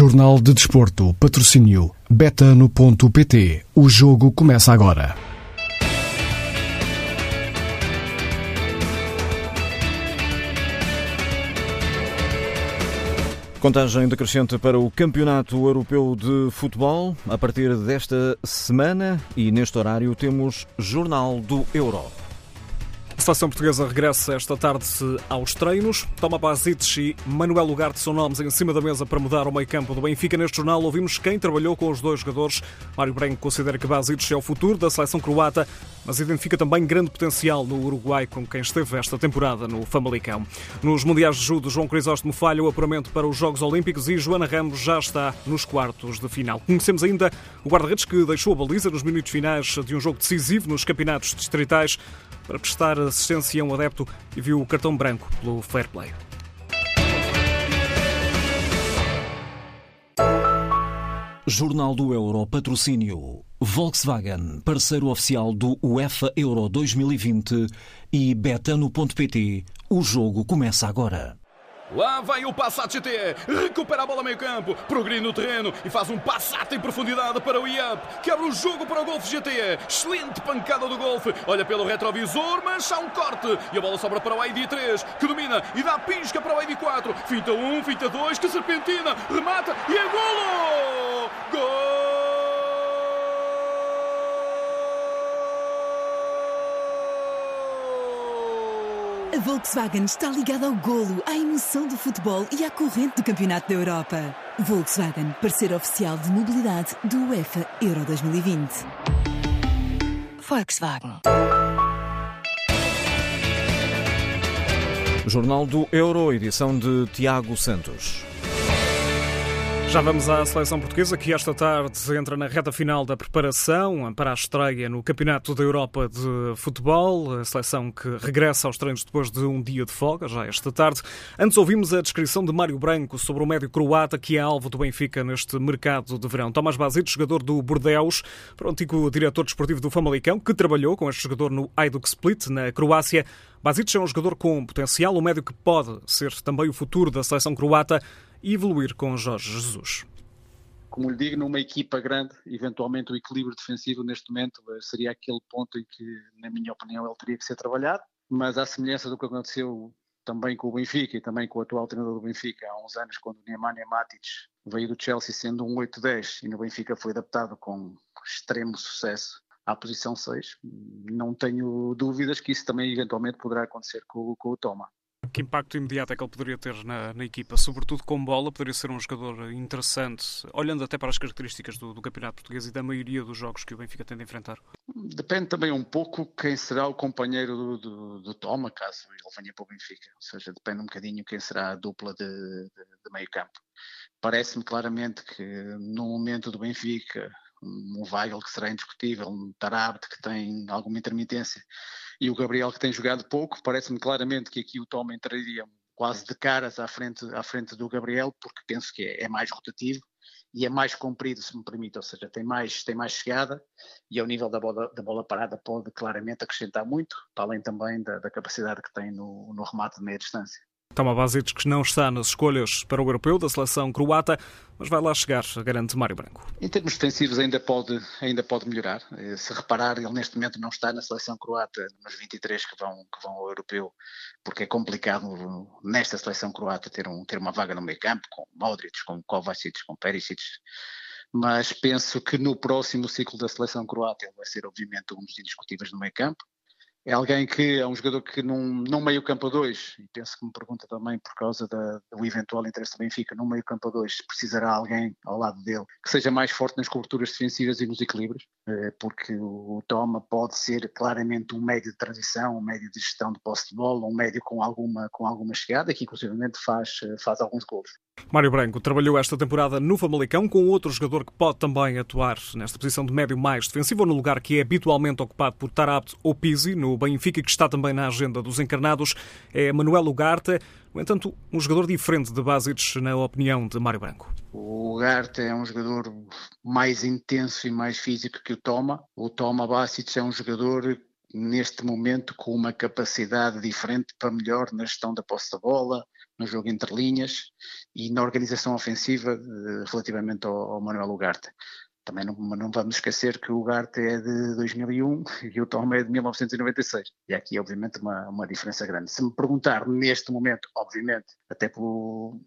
Jornal de Desporto, patrocínio betano.pt. O jogo começa agora. Contagem decrescente para o Campeonato Europeu de Futebol. A partir desta semana e neste horário temos Jornal do Euro. A seleção portuguesa regressa esta tarde aos treinos. Toma Basic e Manuel Ugarte são nomes em cima da mesa para mudar o meio campo do Benfica. Neste jornal ouvimos quem trabalhou com os dois jogadores. Mário Branco considera que Basic é o futuro da seleção croata, mas identifica também grande potencial no Uruguai, com quem esteve esta temporada no Famalicão. Nos Mundiais de Judo, João Crisóstomo falha o apuramento para os Jogos Olímpicos e Joana Ramos já está nos quartos de final. Conhecemos ainda o guarda-redes que deixou a baliza nos minutos finais de um jogo decisivo nos campeonatos distritais para prestar assistência a um adepto e viu o cartão branco pelo fair play. Jornal do Euro Patrocínio Volkswagen, parceiro oficial do UEFA Euro 2020 e Betano.pt. O jogo começa agora. Lá vai o Passat GT, recupera a bola meio campo, progride no terreno e faz um Passat em profundidade para o IAP, que abre o jogo para o Golf GT. Excelente pancada do Golf, olha pelo retrovisor, mas há um corte e a bola sobra para o ID3, que domina e dá pisca para o ID4. Finta 1, um, finta 2, que serpentina, remata e é golo! Gol! A Volkswagen está ligada ao golo, à emoção do futebol e à corrente do Campeonato da Europa. Volkswagen, parceiro oficial de mobilidade do UEFA Euro 2020. Volkswagen. Jornal do Euro, edição de Tiago Santos. Já vamos à seleção portuguesa que esta tarde entra na reta final da preparação para a estreia no Campeonato da Europa de Futebol. A seleção que regressa aos treinos depois de um dia de folga, já esta tarde. Antes ouvimos a descrição de Mário Branco sobre o médio croata que é alvo do Benfica neste mercado de verão. Tomás Basito, jogador do Bordeus, para o antigo diretor desportivo do Famalicão, que trabalhou com este jogador no Hajduk Split, na Croácia. Basic é um jogador com potencial, um médio que pode ser também o futuro da seleção croata evoluir com Jorge Jesus. Como lhe digo, numa equipa grande, eventualmente o equilíbrio defensivo neste momento eh, seria aquele ponto em que, na minha opinião, ele teria que ser trabalhado, mas à semelhança do que aconteceu também com o Benfica e também com o atual treinador do Benfica há uns anos, quando o Nemanja Matic veio do Chelsea sendo um 8-10 e no Benfica foi adaptado com extremo sucesso à posição 6, não tenho dúvidas que isso também eventualmente poderá acontecer com, com o Toma. Que impacto imediato é que ele poderia ter na, na, equipa? Sobretudo com bola, poderia ser um jogador interessante, olhando até para as características do, do, campeonato português e da maioria dos jogos que o Benfica tem de enfrentar. Depende também um pouco quem será o companheiro do, do, do Toma, caso ele venha para o Benfica. Ou seja, depende um bocadinho quem será a dupla de, de, de meio campo. Parece-me claramente que no momento do Benfica, um Weigl que será indiscutível, um Tarabt que tem alguma intermitência e o Gabriel que tem jogado pouco, parece-me claramente que aqui o Tom entraria quase de caras à frente, à frente do Gabriel, porque penso que é, é mais rotativo e é mais comprido, se me permite, ou seja, tem mais, tem mais chegada e ao nível da bola, da bola parada pode claramente acrescentar muito, para além também da, da capacidade que tem no, no remate de meia distância. Toma Basic que não está nas escolhas para o europeu da seleção croata, mas vai lá chegar, garante Mário Branco. Em termos defensivos ainda pode, ainda pode melhorar. Eh, se reparar, ele neste momento não está na seleção croata, nos 23 que vão, que vão ao europeu, porque é complicado nesta seleção croata ter, um, ter uma vaga no meio campo, com Modric, com Kovacic, com Perisic, mas penso que no próximo ciclo da seleção croata ele vai ser obviamente um dos indiscutíveis no meio campo é alguém que é um jogador que num, num meio campo a dois, e penso que me pergunta também por causa da, do eventual interesse do Benfica, num meio campo a dois precisará alguém ao lado dele que seja mais forte nas coberturas defensivas e nos equilíbrios, eh, porque o Toma pode ser claramente um médio de transição, um médio de gestão de posse de bola, um médio com alguma, com alguma chegada, que inclusivamente faz, faz alguns gols. Mário Branco trabalhou esta temporada no Famalicão com outro jogador que pode também atuar nesta posição de médio mais defensivo, ou no lugar que é habitualmente ocupado por Tarabt ou Pizzi, no Benfica, que está também na agenda dos encarnados, é Manuel Ugarte. No entanto, um jogador diferente de Basic, na opinião de Mário Branco. O Ugarte é um jogador mais intenso e mais físico que o Toma. O Toma Basic é um jogador neste momento com uma capacidade diferente para melhor na gestão da posse da bola, no jogo entre linhas e na organização ofensiva uh, relativamente ao Manuel Ugarte. Também não, não, vamos esquecer que o Ugarte é de 2001 e o Tom é de 1996. E aqui, obviamente, uma, uma diferença grande. Se me perguntar neste momento, obviamente, até pelo,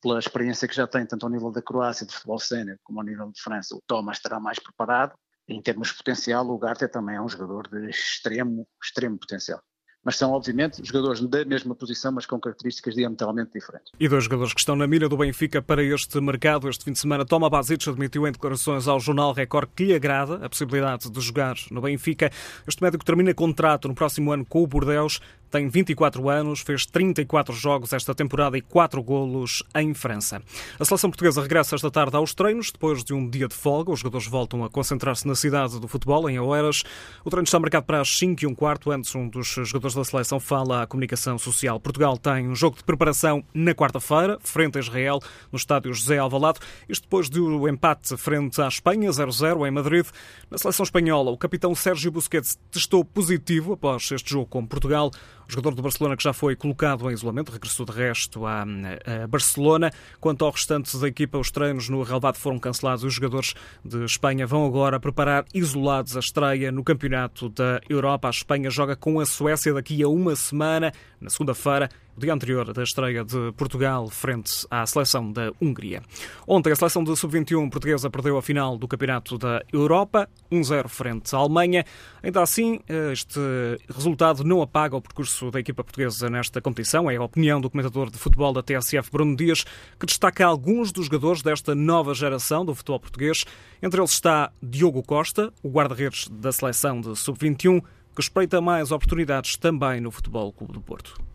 pela experiência que já tem, tanto ao nível da Croácia, de futebol sénior, como ao nível de França, o Thomas estará mais preparado. Em termos de potencial, o Ugarte também é um jogador de extremo, extremo potencial mas são obviamente jogadores da mesma posição, mas com características diametralmente diferentes. E dois jogadores que estão na mira do Benfica para este mercado este fim de semana. Toma Basic admitiu em declarações ao jornal Record que lhe agrada a possibilidade de jogar no Benfica. Este médico termina contrato no próximo ano com o Bordeaux tem 24 anos, fez 34 jogos esta temporada e 4 golos em França. A seleção portuguesa regressa esta tarde aos treinos, depois de um dia de folga. Os jogadores voltam a concentrar-se na cidade do futebol, em Oeiras. O treino está marcado para as 5 e um quarto. Antes, um dos jogadores da seleção fala à comunicação social. Portugal tem um jogo de preparação na quarta-feira, frente a Israel, no estádio José Alvalade. Isto depois do empate frente à Espanha, 0-0, em Madrid. Na seleção espanhola, o capitão Sérgio Busquets testou positivo após este jogo com Portugal. Jogador do Barcelona que já foi colocado em isolamento regressou de resto a, a Barcelona. Quanto ao restante da equipa, os treinos no relevado foram cancelados. Os jogadores de Espanha vão agora preparar isolados a estreia no Campeonato da Europa. A Espanha joga com a Suécia daqui a uma semana, na segunda-feira dia anterior da estreia de Portugal frente à seleção da Hungria. Ontem, a seleção de sub-21 portuguesa perdeu a final do Campeonato da Europa, 1-0 frente à Alemanha. Ainda assim, este resultado não apaga o percurso da equipa portuguesa nesta competição. É a opinião do comentador de futebol da TSF, Bruno Dias, que destaca alguns dos jogadores desta nova geração do futebol português. Entre eles está Diogo Costa, o guarda-redes da seleção de sub-21, que espreita mais oportunidades também no Futebol Clube do Porto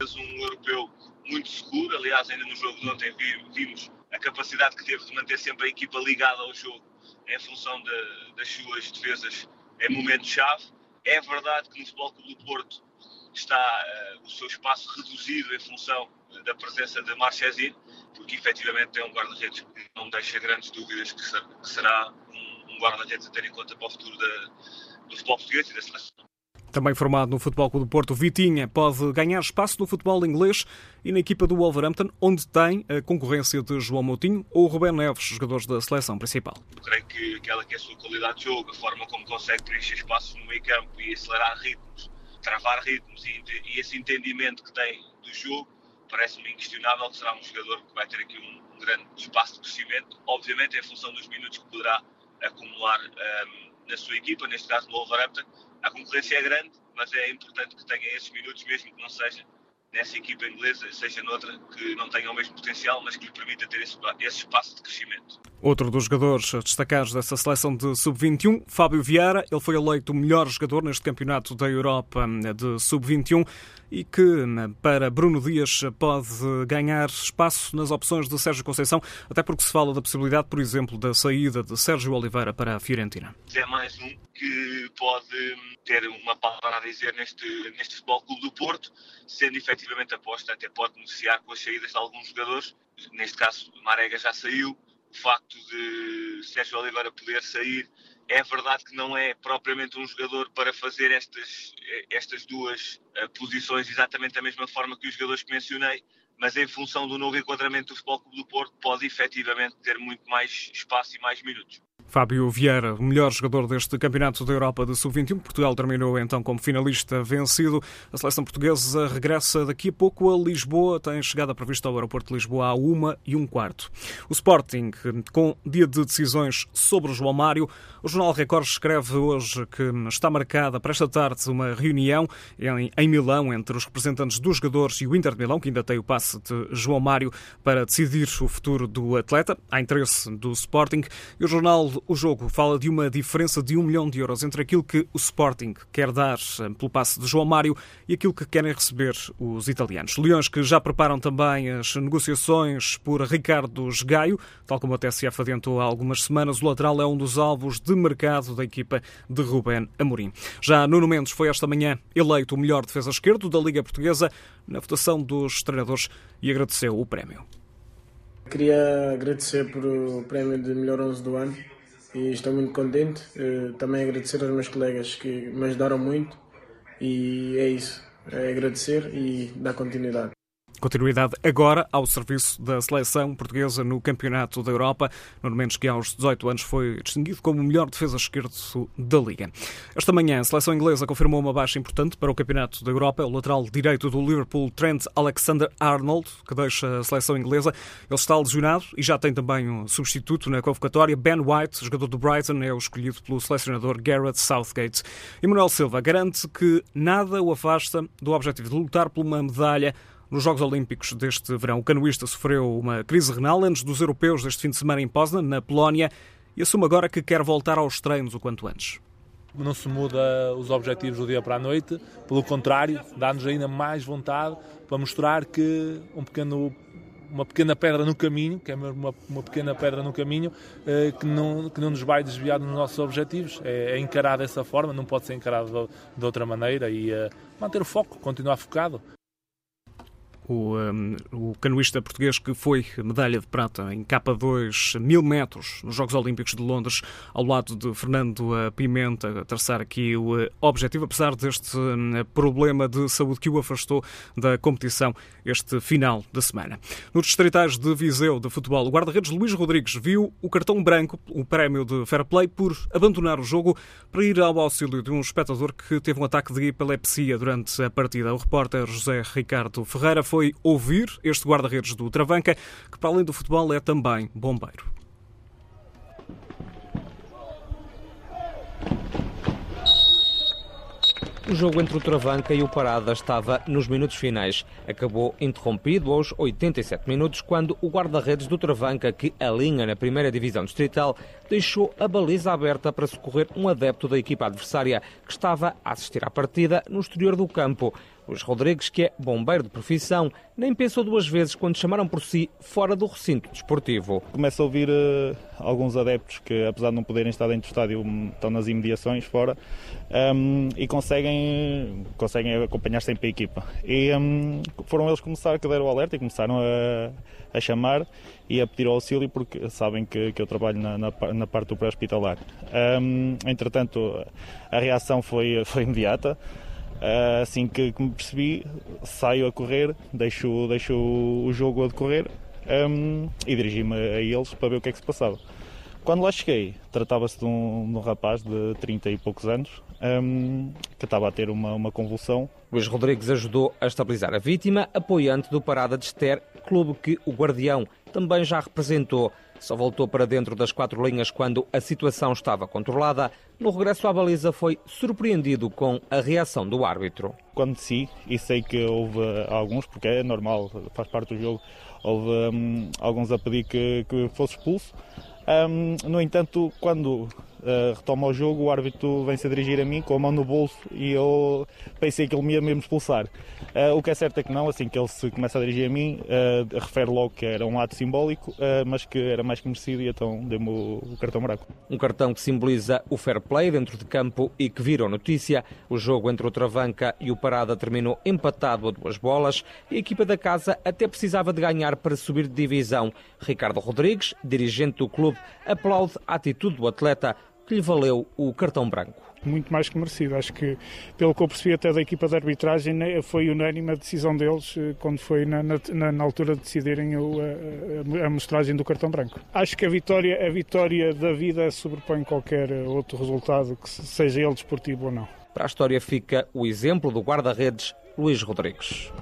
um europeu muito seguro. Aliás, ainda no jogo de ontem vimos a capacidade que teve de manter sempre a equipa ligada ao jogo em função de, das suas defesas em momentos-chave. É verdade que no Futebol Clube do Porto está uh, o seu espaço reduzido em função da presença de Marchesino, porque efetivamente tem um guarda-redes que não deixa grandes dúvidas que, ser, que será um, um guarda-redes a ter em conta para o futuro da, do futebol português e da seleção. Também formado no Futebol Clube do Porto, Vitinha pode ganhar espaço no futebol inglês e na equipa do Wolverhampton, onde tem a concorrência de João Moutinho ou Rubén Neves, jogadores da seleção principal. Eu creio que aquela que é a sua qualidade de jogo, a forma como consegue preencher espaços no meio campo e acelerar ritmos, travar ritmos e, e esse entendimento que tem do jogo, parece-me inquestionável que será um jogador que vai ter aqui um, um grande espaço de crescimento, obviamente em função dos minutos que poderá acumular um, na sua equipa, neste caso no Wolverhampton, a concorrência é grande, mas é importante que tenha esses minutos, mesmo que não seja nessa equipa inglesa, seja noutra que não tenha o mesmo potencial, mas que lhe permita ter esse, esse espaço de crescimento. Outro dos jogadores destacados dessa seleção de sub-21, Fábio Vieira, ele foi eleito o melhor jogador neste campeonato da Europa de sub-21 e que, para Bruno Dias, pode ganhar espaço nas opções de Sérgio Conceição, até porque se fala da possibilidade, por exemplo, da saída de Sérgio Oliveira para a Fiorentina. É mais um que pode ter uma palavra a dizer neste, neste Futebol Clube do Porto, sendo efetivamente aposta, até pode negociar com as saídas de alguns jogadores. Neste caso, Marega já saiu. O facto de Sérgio Oliveira poder sair é verdade que não é propriamente um jogador para fazer estas, estas duas uh, posições exatamente da mesma forma que os jogadores que mencionei, mas em função do novo enquadramento do Futebol Clube do Porto, pode efetivamente ter muito mais espaço e mais minutos. Fábio Vieira, o melhor jogador deste Campeonato da Europa de Sub-21. Portugal terminou então como finalista vencido. A seleção portuguesa regressa daqui a pouco a Lisboa. Tem chegada prevista ao aeroporto de Lisboa a uma e um quarto. O Sporting, com dia de decisões sobre o João Mário. O Jornal Record escreve hoje que está marcada para esta tarde uma reunião em, em Milão entre os representantes dos jogadores e o Inter de Milão, que ainda tem o passe de João Mário para decidir o futuro do atleta. Há interesse do Sporting. E o jornal o jogo fala de uma diferença de um milhão de euros entre aquilo que o Sporting quer dar eh, pelo passe de João Mário e aquilo que querem receber os italianos. Leões que já preparam também as negociações por Ricardo Gaio, tal como a TSF adiantou há algumas semanas, o lateral é um dos alvos de mercado da equipa de Ruben Amorim. Já Nuno Mendes foi esta manhã eleito o melhor defesa esquerdo da Liga Portuguesa na votação dos treinadores e agradeceu o prémio. Queria agradecer por o prémio de melhor 11 do ano e estou muito contente. Eh, também agradecer aos meus colegas que me ajudaram muito e é isso. É agradecer e dar continuidade. Continuidade agora ao serviço da seleção portuguesa no Campeonato da Europa. Nuno Mendes, que aos 18 anos foi distinguido como o melhor defesa esquerdo da Liga. Esta manhã, a seleção inglesa confirmou uma baixa importante para o Campeonato da Europa. O lateral direito do Liverpool, Trent Alexander-Arnold, que deixa a seleção inglesa. Ele está lesionado e já tem também um substituto na convocatória. Ben White, jogador do Brighton, é o escolhido pelo selecionador Gareth Southgate. E Manuel Silva garante que nada o afasta do objetivo de lutar por uma medalha nos Jogos Olímpicos deste verão, o canoista sofreu uma crise renal antes dos europeus deste fim de semana em Poznan, na Polónia, e assume agora que quer voltar aos treinos o quanto antes. Não se muda os objetivos do dia para a noite, pelo contrário, dá-nos ainda mais vontade para mostrar que um pequeno uma pequena pedra no caminho, que é uma, uma pequena pedra no caminho, eh, que, não, que não nos vai desviar dos nossos objetivos. É, é encarado dessa forma, não pode ser encarado de, de outra maneira e eh, manter o foco, continuar focado o, um, o canoista português que foi medalha de prata em K2 mil metros nos Jogos Olímpicos de Londres, ao lado de Fernando Pimenta, a traçar aqui o uh, objetivo, apesar deste problema de saúde que o afastou da competição este final de semana. Nos distritais de Viseu de futebol, o guarda-redes Luís Rodrigues viu o cartão branco, o prémio de fair play, por abandonar o jogo para ir ao auxílio de um espectador que teve um ataque de epilepsia durante a partida. O repórter José Ricardo Ferreira foi ouvir este guarda-redes do Travanca, que para além do futebol é também bombeiro. O jogo entre o Travanca e o Parada estava nos minutos finais. Acabou interrompido aos 87 minutos, quando o guarda-redes do Travanca, que alinha na primeira divisão distrital, deixou a baliza aberta para socorrer um adepto da equipa adversária que estava a assistir à partida no exterior do campo. Luís Rodrigues, que é bombeiro de profissão, nem pensou duas vezes quando chamaram por si fora do recinto desportivo. Começa a ouvir uh, alguns adeptos que, apesar de não poderem estar dentro do estádio, estão nas imediações fora um, e conseguem, conseguem acompanhar sempre a equipa. E um, foram eles que começaram, que deram o alerta e começaram a, a chamar e a pedir auxílio porque sabem que, que eu trabalho na, na, na parte do pré-hospitalar. Um, entretanto, a reação foi, foi imediata. Ah, assim que, que me percebi, saio a correr, deixo, deixo o jogo a decorrer um, e dirigi-me a eles para ver o que é que se passava. Quando lá cheguei, tratava-se de, um, de um, rapaz de 30 e poucos anos um, que estava a ter uma, uma convulsão. Luís Rodrigues ajudou a estabilizar a vítima, apoiante do Parada de Ester, clube que o Guardião também já representou. Só voltou para dentro das quatro linhas quando a situação estava controlada. No regresso à baliza foi surpreendido com a reação do árbitro. Quando desci, e sei que houve alguns, porque é normal, faz parte do jogo, houve um, alguns a pedir que, que fosse expulso. Um, no entanto, quando uh, retoma o jogo, o árbitro vem-se a dirigir a mim com a mão no bolso e eu pensei que ele me ia mesmo expulsar. Uh, o que é certo é que não, assim que ele se começa a dirigir a mim, uh, refere logo que era um ato simbólico, mas que era mais que merecido e então deu-me o, o, cartão branco. Um cartão que simboliza o fair play dentro de campo e que virou notícia. O jogo entre o Travanca e o Parada terminou empatado a duas bolas e a equipa da casa até precisava de ganhar para subir de divisão. Ricardo Rodrigues, dirigente do clube, aplaude a atitude do atleta que lhe valeu o cartão branco. Muito mais que merecido. Acho que, pelo que eu percebi até da equipa de arbitragem, né, foi unânime a decisão deles eh, quando foi na, na, na altura de decidirem o, a, a, mostragem do cartão branco. Acho que a vitória, a vitória da vida sobrepõe qualquer outro resultado, que seja ele desportivo ou não. Para a história fica o exemplo do guarda-redes Luís Rodrigues.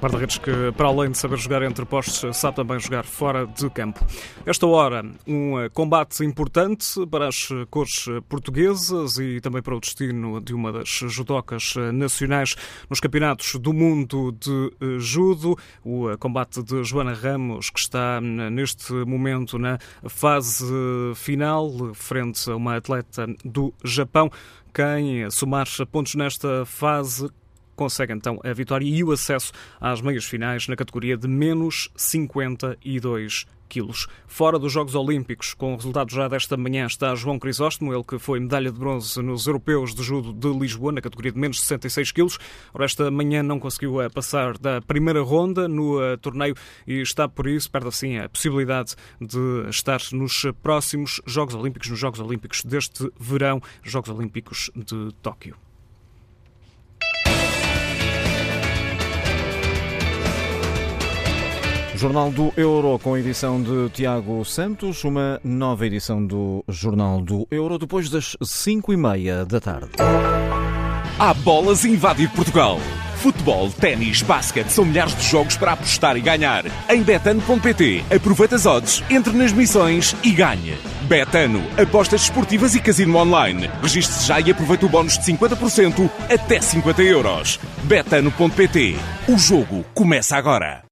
Guarda-redes que, para além de saber jogar entre postos, sabe também jogar fora de campo. Esta hora, um eh, combate importante para as cores portuguesas e também para o destino de uma das judocas nacionais nos campeonatos do mundo de eh, judo. O eh, combate de Joana Ramos, que está neste momento na fase final, frente a uma atleta do Japão. Quem somar pontos nesta fase consegue então a vitória e o acesso às meias finais na categoria de menos 52 quilos. Fora dos Jogos Olímpicos, com o resultado já desta manhã, está João Crisóstomo, ele que foi medalha de bronze nos Europeus de Judo de Lisboa, na categoria de menos 66 quilos. Ora, esta manhã não conseguiu eh, passar da primeira ronda no uh, torneio e está por isso, perde assim a possibilidade de estar nos próximos Jogos Olímpicos, nos Jogos Olímpicos deste verão, Jogos Olímpicos de Tóquio. Jornal do Euro com a edição de Tiago Santos, uma nova edição do Jornal do Euro depois das 5 e meia da tarde. Há bolas invadir Portugal. Futebol, ténis, basquete, são milhares de jogos para apostar e ganhar. Em betano.pt, aproveita as odds, entre nas missões e ganhe. Betano, apostas esportivas e casino online. Registre-se já e aproveita o bónus de 50% até 50 euros. Betano.pt, o jogo começa agora.